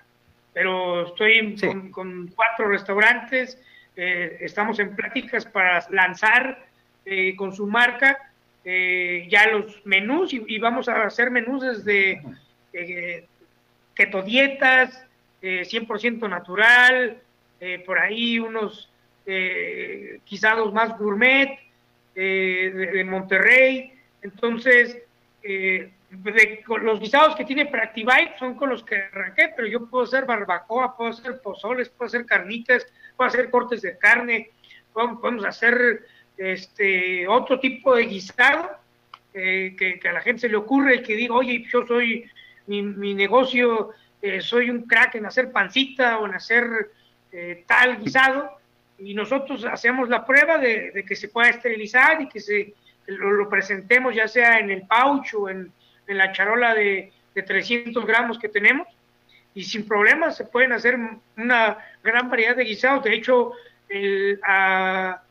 pero estoy con, cuatro restaurantes, eh, estamos en pláticas para lanzar eh, con su marca eh, ya los menús y, vamos a hacer menús desde keto dietas, 100% natural, por ahí unos guisados más gourmet de Monterrey, entonces, eh, los guisados que tiene Practivite son con los que arranqué, pero yo puedo hacer barbacoa, puedo hacer pozoles, puedo hacer carnitas, puedo hacer cortes de carne, podemos hacer este otro tipo de guisado eh, que, a la gente se le ocurre y que diga, oye, yo soy, mi, negocio, eh, soy un crack en hacer pancita o en hacer tal guisado, y nosotros hacemos la prueba de que se pueda esterilizar y que se lo, presentemos ya sea en el pouch o en, la charola de, 300 gramos que tenemos y sin problemas se pueden hacer una gran variedad de guisados. De hecho, a,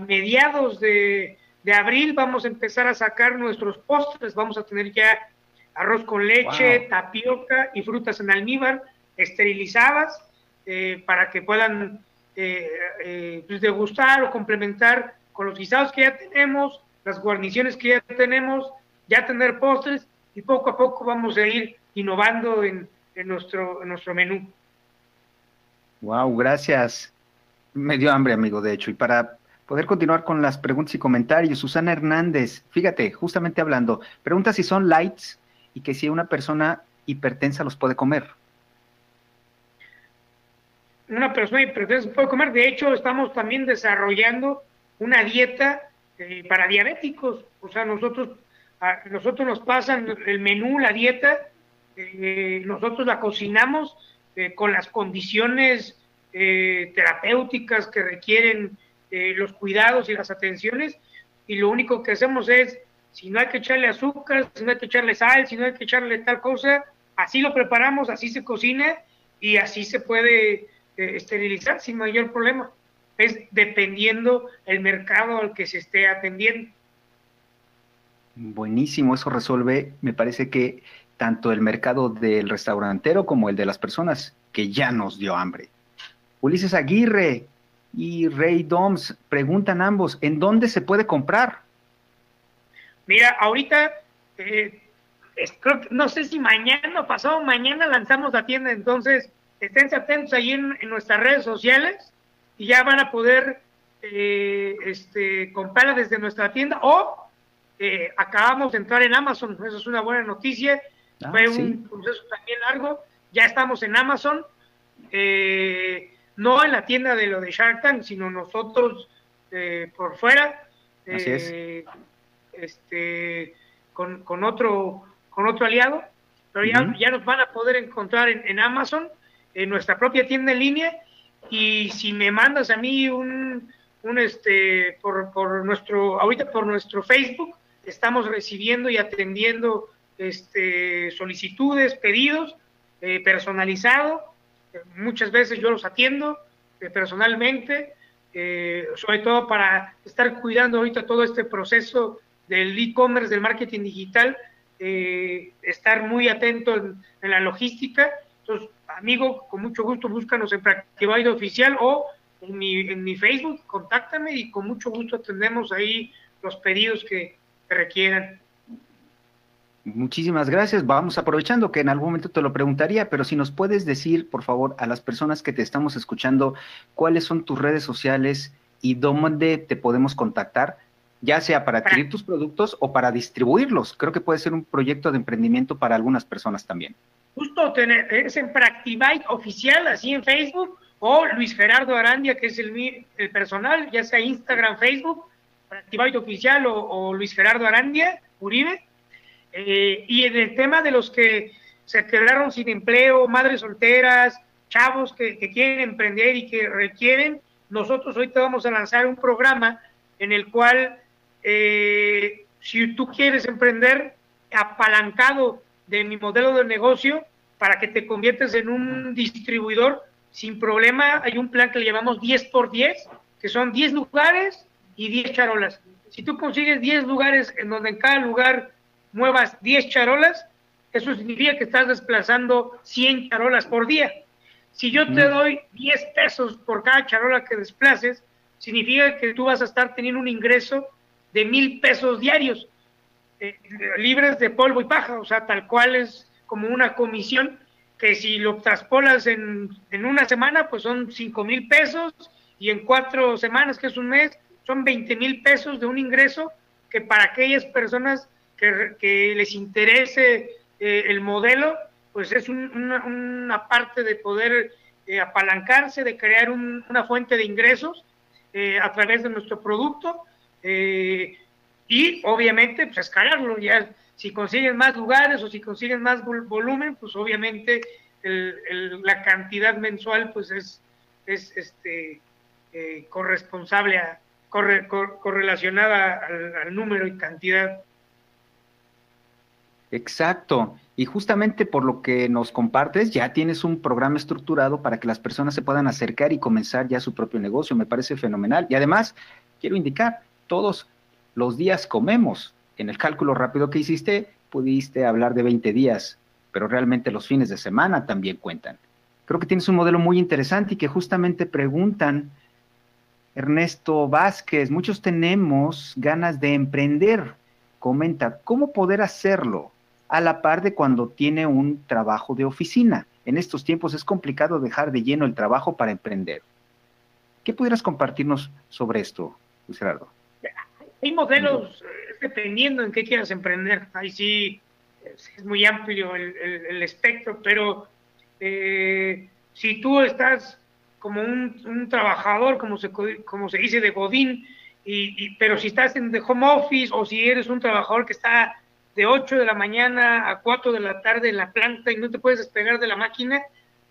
mediados de, abril vamos a empezar a sacar nuestros postres, vamos a tener ya arroz con leche, tapioca y frutas en almíbar esterilizadas eh, para que puedan eh, eh, pues, degustar o complementar con los guisados que ya tenemos, las guarniciones que ya tenemos, ya tener postres y poco a poco vamos a ir innovando en, nuestro, nuestro menú. Wow, gracias. Me dio hambre, amigo, de hecho. Y para poder continuar con las preguntas y comentarios, Susana Hernández, fíjate, justamente hablando, pregunta si son lights y que si una persona hipertensa los puede comer. Una persona hipertensa puede comer. De hecho, estamos también desarrollando una dieta eh, para diabéticos. O sea, nosotros, nosotros nos pasan el menú, la dieta, eh, nosotros la cocinamos eh, con las condiciones terapéuticas que requieren los cuidados y las atenciones, y lo único que hacemos es, si no hay que echarle azúcar, si no hay que echarle sal, si no hay que echarle tal cosa, así lo preparamos, así se cocina y así se puede esterilizar sin mayor problema es dependiendo el mercado al que se esté atendiendo. Buenísimo, eso resuelve, me parece que tanto el mercado del restaurantero como el de las personas que ya nos dio hambre. Ulises Aguirre y Rey Doms preguntan ambos, ¿en dónde se puede comprar? Mira, ahorita, eh, no sé si mañana o pasado mañana lanzamos la tienda, entonces estén atentos ahí en nuestras redes sociales y ya van a poder eh, este, desde nuestra tienda o eh, acabamos de entrar en Amazon, eso es una buena noticia, ah, fue un proceso también largo, ya estamos en Amazon, eh, no en la tienda de lo de Shark Tank, sino nosotros por fuera, este, con, con, otro, con otro aliado, pero ya, ya nos van a poder encontrar en, en Amazon, en nuestra propia tienda en línea, y si me mandas a mí un, un este, por, por, nuestro, ahorita por nuestro Facebook, estamos recibiendo y atendiendo este, solicitudes, pedidos eh, personalizados. muchas veces yo los atiendo eh, personalmente, eh, sobre todo para estar cuidando ahorita todo este proceso del e-commerce, del marketing digital, estar muy atento en, la logística. Entonces, amigo, con mucho gusto búscanos en Practivaide Oficial o en mi, en mi Facebook, contáctame y con mucho gusto atendemos ahí los pedidos que, requieran. Muchísimas gracias. Vamos aprovechando que en algún momento te lo preguntaría, pero si nos puedes decir, por favor, a las personas que te estamos escuchando, cuáles son tus redes sociales y dónde te podemos contactar, ya sea para adquirir tus productos o para distribuirlos. Creo que puede ser un proyecto de emprendimiento para algunas personas también justo tener, es en Practivite oficial, así en Facebook, o Luis Gerardo Arandia, que es el, el personal, ya sea Instagram, Facebook, Activate Oficial o, Luis Gerardo Arandia, Uribe. Eh, y en el tema de los que se quedaron sin empleo, madres solteras, chavos que, quieren emprender y que requieren, nosotros te vamos a lanzar un programa en el cual eh, si tú quieres emprender apalancado de mi modelo de negocio para que te conviertas en un distribuidor sin problema, hay un plan que le llamamos 10 por 10, que son 10 lugares y 10 charolas. Si tú consigues 10 lugares en donde en cada lugar muevas 10 charolas, eso significa que estás desplazando 100 charolas por día. Si yo te doy 10 pesos por cada charola que desplaces, significa que tú vas a estar teniendo un ingreso de mil pesos diarios, eh, libres de polvo y paja, o sea, tal cual es como una comisión que si lo traspolas en, en una semana, pues son cinco mil pesos y en cuatro semanas, que es un mes, son 20 mil pesos de un ingreso que para aquellas personas que, les interese eh, el modelo, pues es una, parte de poder eh, apalancarse, de crear una fuente de ingresos eh, a través de nuestro producto y obviamente pues escalarlo. Ya si consiguen más lugares o si consiguen más volumen, pues obviamente la cantidad mensual pues es, es este, corresponsable a, correlacionada al, número y cantidad. Exacto. Y justamente por lo que nos compartes, ya tienes un programa estructurado para que las personas se puedan acercar y comenzar ya su propio negocio. Me parece fenomenal. Y además, quiero indicar, todos los días comemos. En el cálculo rápido que hiciste, pudiste hablar de 20 días, pero realmente los fines de semana también cuentan. Creo que tienes un modelo muy interesante y que justamente preguntan Ernesto Vázquez, muchos tenemos ganas de emprender. Comenta, ¿cómo poder hacerlo a la par de cuando tiene un trabajo de oficina? En estos tiempos es complicado dejar de lleno el trabajo para emprender. ¿Qué pudieras compartirnos sobre esto, Luis Gerardo? Hay modelos eh, dependiendo en qué quieras emprender. Ahí sí es muy amplio el, espectro, pero eh, si tú estás como un, trabajador, como se, como se dice, de Godín, y, pero si estás en de home office o si eres un trabajador que está de 8 de la mañana a 4 de la tarde en la planta y no te puedes despegar de la máquina,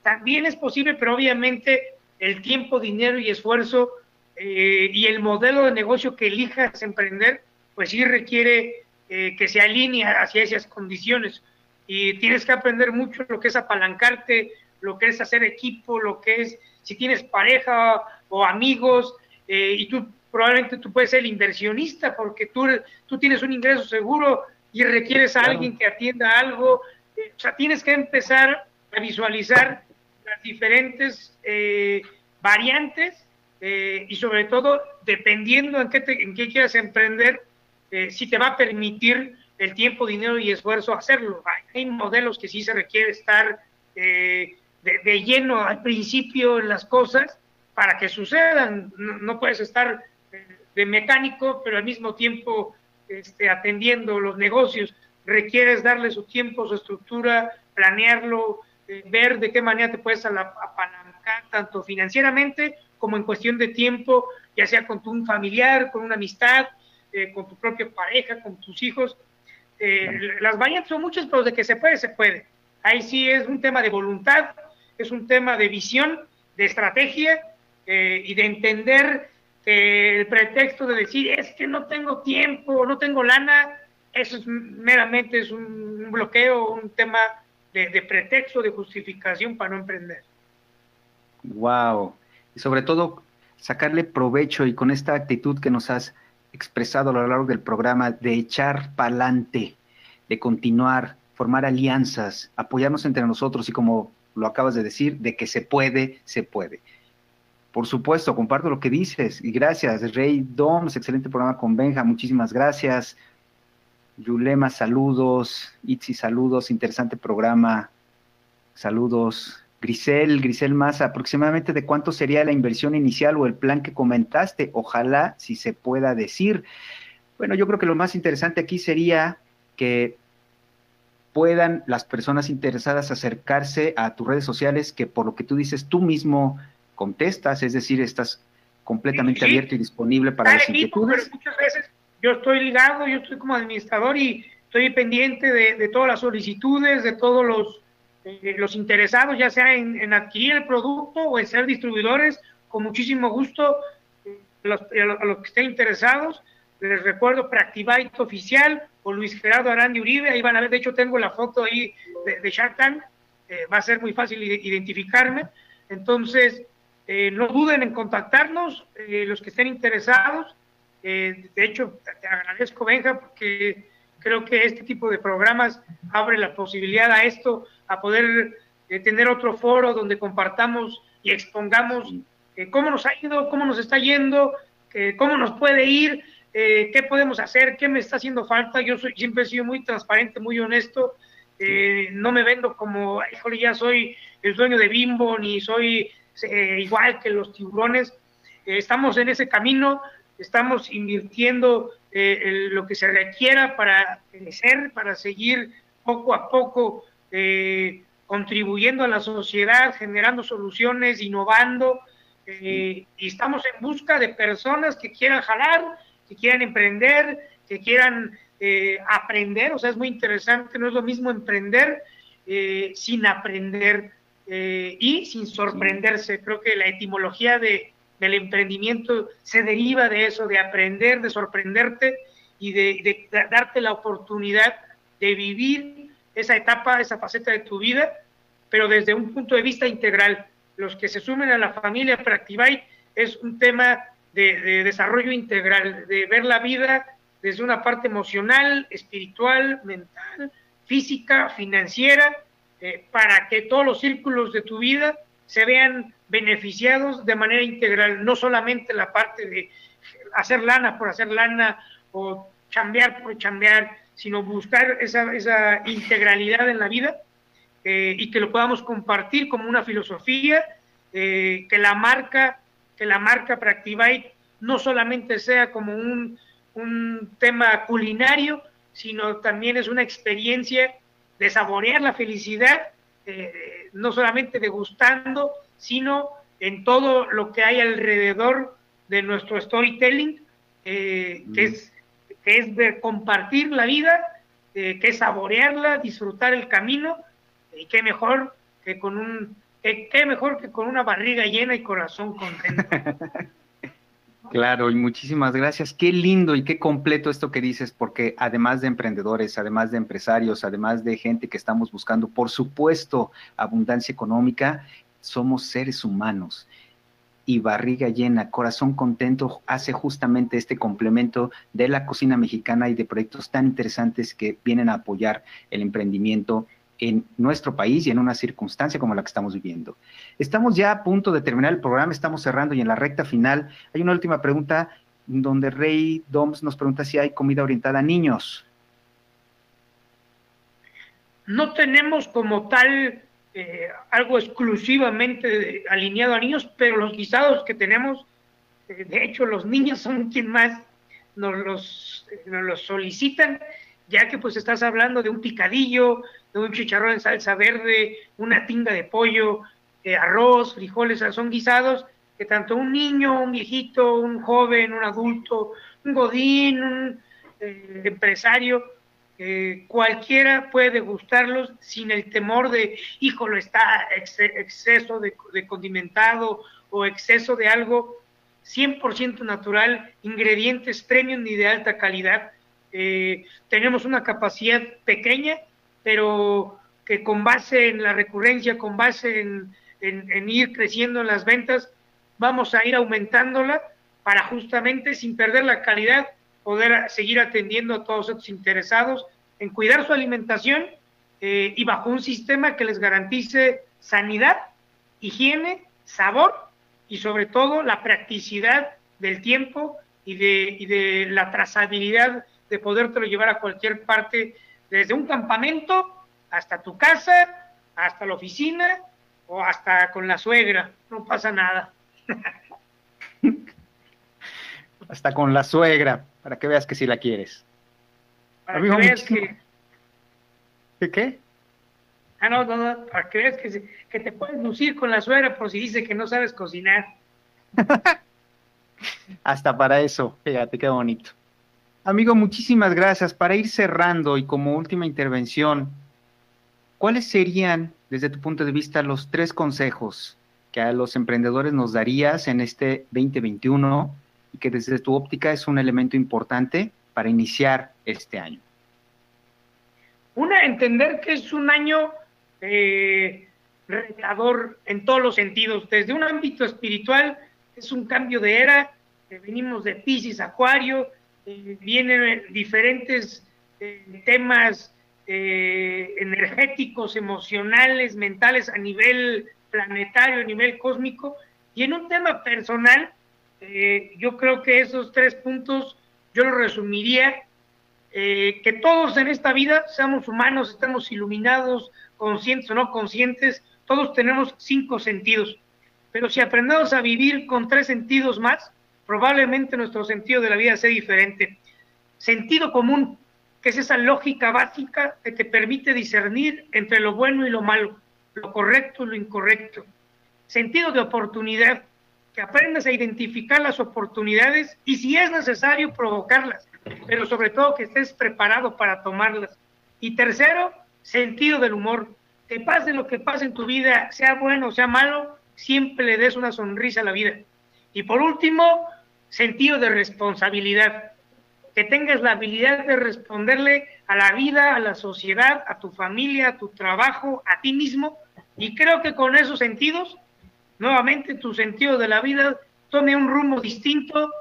también es posible, pero obviamente el tiempo, dinero y esfuerzo eh, y el modelo de negocio que elijas emprender, pues sí requiere eh, que se alinee hacia esas condiciones. Y tienes que aprender mucho lo que es apalancarte, lo que es hacer equipo, lo que es si tienes pareja o amigos, eh, y tú probablemente tú puedes ser el inversionista porque tú, tú tienes un ingreso seguro y requieres a alguien que atienda algo. Eh, o sea, tienes que empezar a visualizar las diferentes eh, variantes y sobre todo, dependiendo en qué, en qué quieras emprender, si te va a permitir el tiempo, dinero y esfuerzo hacerlo. Hay modelos que sí se requiere estar de, lleno al principio las cosas para que sucedan. No, puedes estar de mecánico, pero al mismo tiempo este, atendiendo los negocios. Requieres darle su tiempo, su estructura, planearlo, eh, ver de qué manera te puedes apalancar, tanto financieramente como en cuestión de tiempo, ya sea con tu familiar, con una amistad, eh, con tu propia pareja, con tus hijos. Eh, las variantes son muchas, pero de que se puede, se puede. Ahí sí es un tema de voluntad, es un tema de visión, de estrategia eh, y de entender que el pretexto de decir es que no tengo tiempo, no tengo lana, eso es meramente es un bloqueo, un tema de, pretexto, de justificación para no emprender. Wow. Y sobre todo sacarle provecho y con esta actitud que nos has expresado a lo largo del programa de echar pa'lante, de continuar, formar alianzas, apoyarnos entre nosotros y como lo acabas de decir, de que se puede, se puede. Por supuesto, comparto lo que dices y gracias. Rey Doms, excelente programa con Benja, muchísimas gracias. Yulema, saludos. Itzi, saludos, interesante programa. Saludos. Grisel, Grisel más, aproximadamente de cuánto sería la inversión inicial o el plan que comentaste. Ojalá si se pueda decir. Bueno, yo creo que lo más interesante aquí sería que puedan las personas interesadas acercarse a tus redes sociales, que por lo que tú dices, tú mismo contestas, es decir, estás completamente abierto y disponible para las inquietudes. muchas veces yo estoy ligado, yo estoy como administrador y estoy pendiente de, todas las solicitudes, de todos los, eh, los interesados, ya sea en, adquirir el producto o en ser distribuidores, con muchísimo gusto eh, a los, que estén interesados. Les recuerdo Practivite Oficial o Luis Gerardo Arandi Uribe, ahí van a ver, de hecho tengo la foto ahí de, de Shark Tank, eh, va a ser muy fácil identificarme. Entonces, no duden en contactarnos, los que estén interesados. de hecho, te agradezco, Benja, porque Creo que este tipo de programas abre la posibilidad a esto, a poder eh, tener otro foro donde compartamos y expongamos eh, cómo nos ha ido, cómo nos está yendo, eh, cómo nos puede ir, qué podemos hacer, qué me está haciendo falta. Yo soy, siempre he sido muy transparente, muy honesto. no me vendo como, híjole, ya soy el dueño de Bimbo, ni soy igual que los tiburones. estamos en ese camino, estamos invirtiendo eh, lo que se requiera para crecer, para seguir poco a poco eh, contribuyendo a la sociedad, generando soluciones, innovando. Eh, y estamos en busca de personas que quieran jalar, que quieran emprender, que quieran aprender. O sea, es muy interesante, no es lo mismo emprender sin aprender y sin sorprenderse. Creo que la etimología de, del emprendimiento se deriva de eso, de aprender, de sorprenderte y de, darte la oportunidad de vivir esa etapa, esa faceta de tu vida, pero desde un punto de vista integral. Los que se sumen a la familia Practivite es un tema de, desarrollo integral, de ver la vida desde una parte emocional, espiritual, mental, física, financiera, eh, para que todos los círculos de tu vida se vean beneficiados de manera integral, no solamente la parte de hacer lana por hacer lana o chambear por chambear, sino buscar esa, esa integralidad en la vida eh, y que lo podamos compartir como una filosofía, eh, que la marca, que la marca Practivite no solamente sea como un, un tema culinario, sino también es una experiencia de saborear la felicidad, eh, no solamente degustando, sino en todo lo que hay alrededor de nuestro storytelling, eh, que, es, que es de compartir la vida, eh, que es saborearla, disfrutar el camino, y qué mejor que con un qué mejor que con una barriga llena y corazón contento. *laughs* Claro, y muchísimas gracias. Qué lindo y qué completo esto que dices, porque además de emprendedores, además de empresarios, además de gente que estamos buscando, por supuesto, abundancia económica, somos seres humanos y barriga llena, corazón contento, hace justamente este complemento de la cocina mexicana y de proyectos tan interesantes que vienen a apoyar el emprendimiento en nuestro país y en una circunstancia como la que estamos viviendo. Estamos ya a punto de terminar el programa, estamos cerrando y en la recta final hay una última pregunta donde Rey Doms nos pregunta si hay comida orientada a niños. No tenemos como tal eh, algo exclusivamente alineado a niños, pero los guisados que tenemos, eh, de hecho los niños son quien más nos los, nos los solicitan, ya que pues estás hablando de un picadillo, de un chicharrón en salsa verde, una tinga de pollo, eh, arroz, frijoles, son guisados que tanto un niño, un viejito, un joven, un adulto, un godín, un empresario, cualquiera puede gustarlos sin el temor de, híjolo, está exceso de, condimentado o exceso de algo 100% natural, ingredientes premium y de alta calidad. Eh, tenemos una capacidad pequeña, pero que con base en la recurrencia, con base en, en ir creciendo en las ventas, vamos a ir aumentándola para justamente, sin perder la calidad, poder seguir atendiendo a todos estos interesados en cuidar su alimentación eh, y bajo un sistema que les garantice sanidad, higiene, sabor y sobre todo la practicidad del tiempo y de, y de la trazabilidad de podértelo llevar a cualquier parte, desde un campamento hasta tu casa, hasta la oficina o hasta con la suegra, no pasa nada. *laughs* hasta con la suegra, para que veas que sí la quieres. Para que veas que... ¿De qué? Ah, no, no, no, para que veas que, que te puedes lucir con la suegra por si dice que no sabes cocinar. *laughs* Hasta para eso, fíjate qué bonito. Amigo, muchísimas gracias. Para ir cerrando y como última intervención, ¿cuáles serían, desde tu punto de vista, los tres consejos que a los emprendedores nos darías en este 2021 y que desde tu óptica es un elemento importante para iniciar este año? Una, entender que es un año eh, en todos los sentidos. Desde un ámbito espiritual es un cambio de era, eh, venimos de Pisces, Acuario, eh, vienen diferentes eh, temas eh, energéticos, emocionales, mentales a nivel planetario, a nivel cósmico, y en un tema personal, yo creo que esos tres puntos yo lo resumiría, que todos en esta vida seamos humanos, estamos iluminados, conscientes o no conscientes, todos tenemos cinco sentidos, pero si aprendemos a vivir con tres sentidos más, probablemente nuestro sentido de la vida sea diferente. Sentido común, que es esa lógica básica que te permite discernir entre lo bueno y lo malo, lo correcto y lo incorrecto. Sentido de oportunidad, que aprendas a identificar las oportunidades y si es necesario provocarlas, pero sobre todo que estés preparado para tomarlas. Y tercero, sentido del humor. Que pase lo que pase en tu vida, sea bueno o sea malo, siempre le des una sonrisa a la vida. Y por último, sentido de responsabilidad, que tengas la habilidad de responderle a la vida, a la sociedad, a tu familia, a tu trabajo, a ti mismo. Y creo que con esos sentidos, nuevamente tu sentido de la vida tome un rumbo distinto,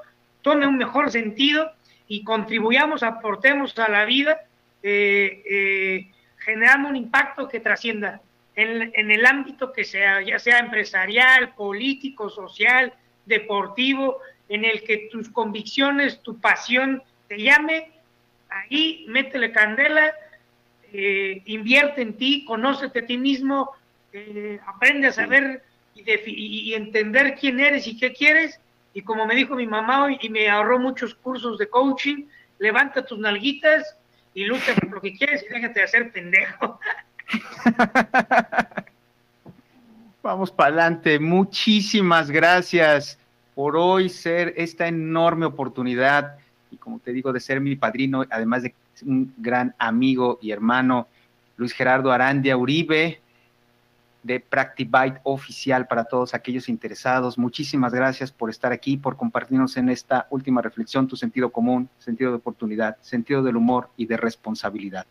tome un mejor sentido y contribuyamos, aportemos a la vida, eh, eh, generando un impacto que trascienda en, en el ámbito que sea, ya sea empresarial, político, social, deportivo, en el que tus convicciones, tu pasión te llame, ahí métele candela, eh, invierte en ti, conócete a ti mismo, eh, aprende a saber y, entender quién eres y qué quieres. Y como me dijo mi mamá hoy, y me ahorró muchos cursos de coaching, levanta tus nalguitas y lucha por lo que quieres y déjate de hacer pendejo. *laughs* Vamos para adelante. Muchísimas gracias por hoy ser esta enorme oportunidad y como te digo, de ser mi padrino, además de un gran amigo y hermano, Luis Gerardo Arandia Uribe, de Practibyte Oficial para todos aquellos interesados. Muchísimas gracias por estar aquí, por compartirnos en esta última reflexión tu sentido común, sentido de oportunidad, sentido del humor y de responsabilidad.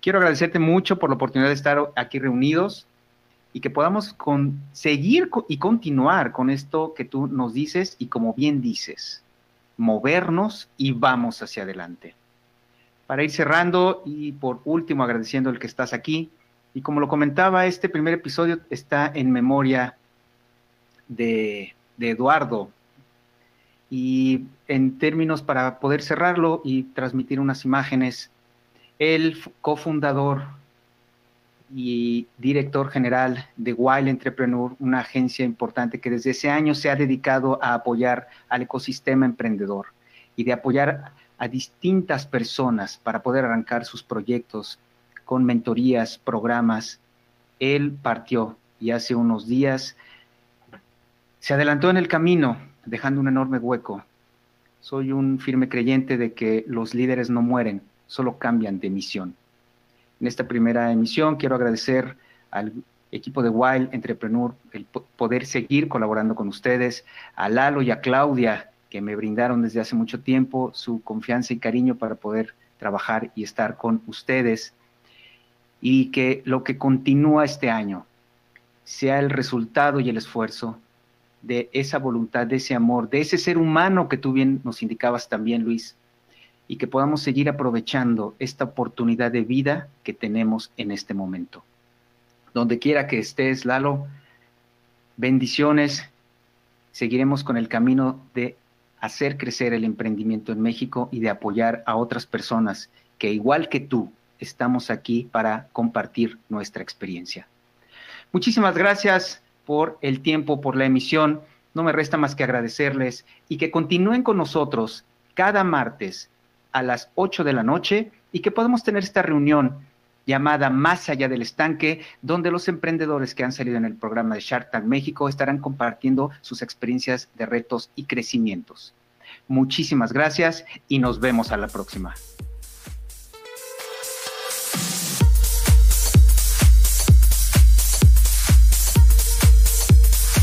Quiero agradecerte mucho por la oportunidad de estar aquí reunidos y que podamos seguir y continuar con esto que tú nos dices y como bien dices, movernos y vamos hacia adelante. Para ir cerrando y por último agradeciendo el que estás aquí, y como lo comentaba, este primer episodio está en memoria de, de Eduardo. Y en términos para poder cerrarlo y transmitir unas imágenes, el cofundador y director general de Wild Entrepreneur, una agencia importante que desde ese año se ha dedicado a apoyar al ecosistema emprendedor y de apoyar a distintas personas para poder arrancar sus proyectos con mentorías, programas. Él partió y hace unos días se adelantó en el camino, dejando un enorme hueco. Soy un firme creyente de que los líderes no mueren, solo cambian de misión. En esta primera emisión. Quiero agradecer al equipo de Wild Entrepreneur el poder seguir colaborando con ustedes, a Lalo y a Claudia que me brindaron desde hace mucho tiempo su confianza y cariño para poder trabajar y estar con ustedes. Y que lo que continúa este año sea el resultado y el esfuerzo de esa voluntad, de ese amor, de ese ser humano que tú bien nos indicabas también, Luis, y que podamos seguir aprovechando esta oportunidad de vida que tenemos en este momento. Donde quiera que estés, Lalo, bendiciones. Seguiremos con el camino de hacer crecer el emprendimiento en México y de apoyar a otras personas que, igual que tú, estamos aquí para compartir nuestra experiencia. Muchísimas gracias por el tiempo, por la emisión. No me resta más que agradecerles y que continúen con nosotros cada martes a las 8 de la noche y que podamos tener esta reunión llamada Más allá del estanque, donde los emprendedores que han salido en el programa de Shark Tank México estarán compartiendo sus experiencias de retos y crecimientos. Muchísimas gracias y nos vemos a la próxima.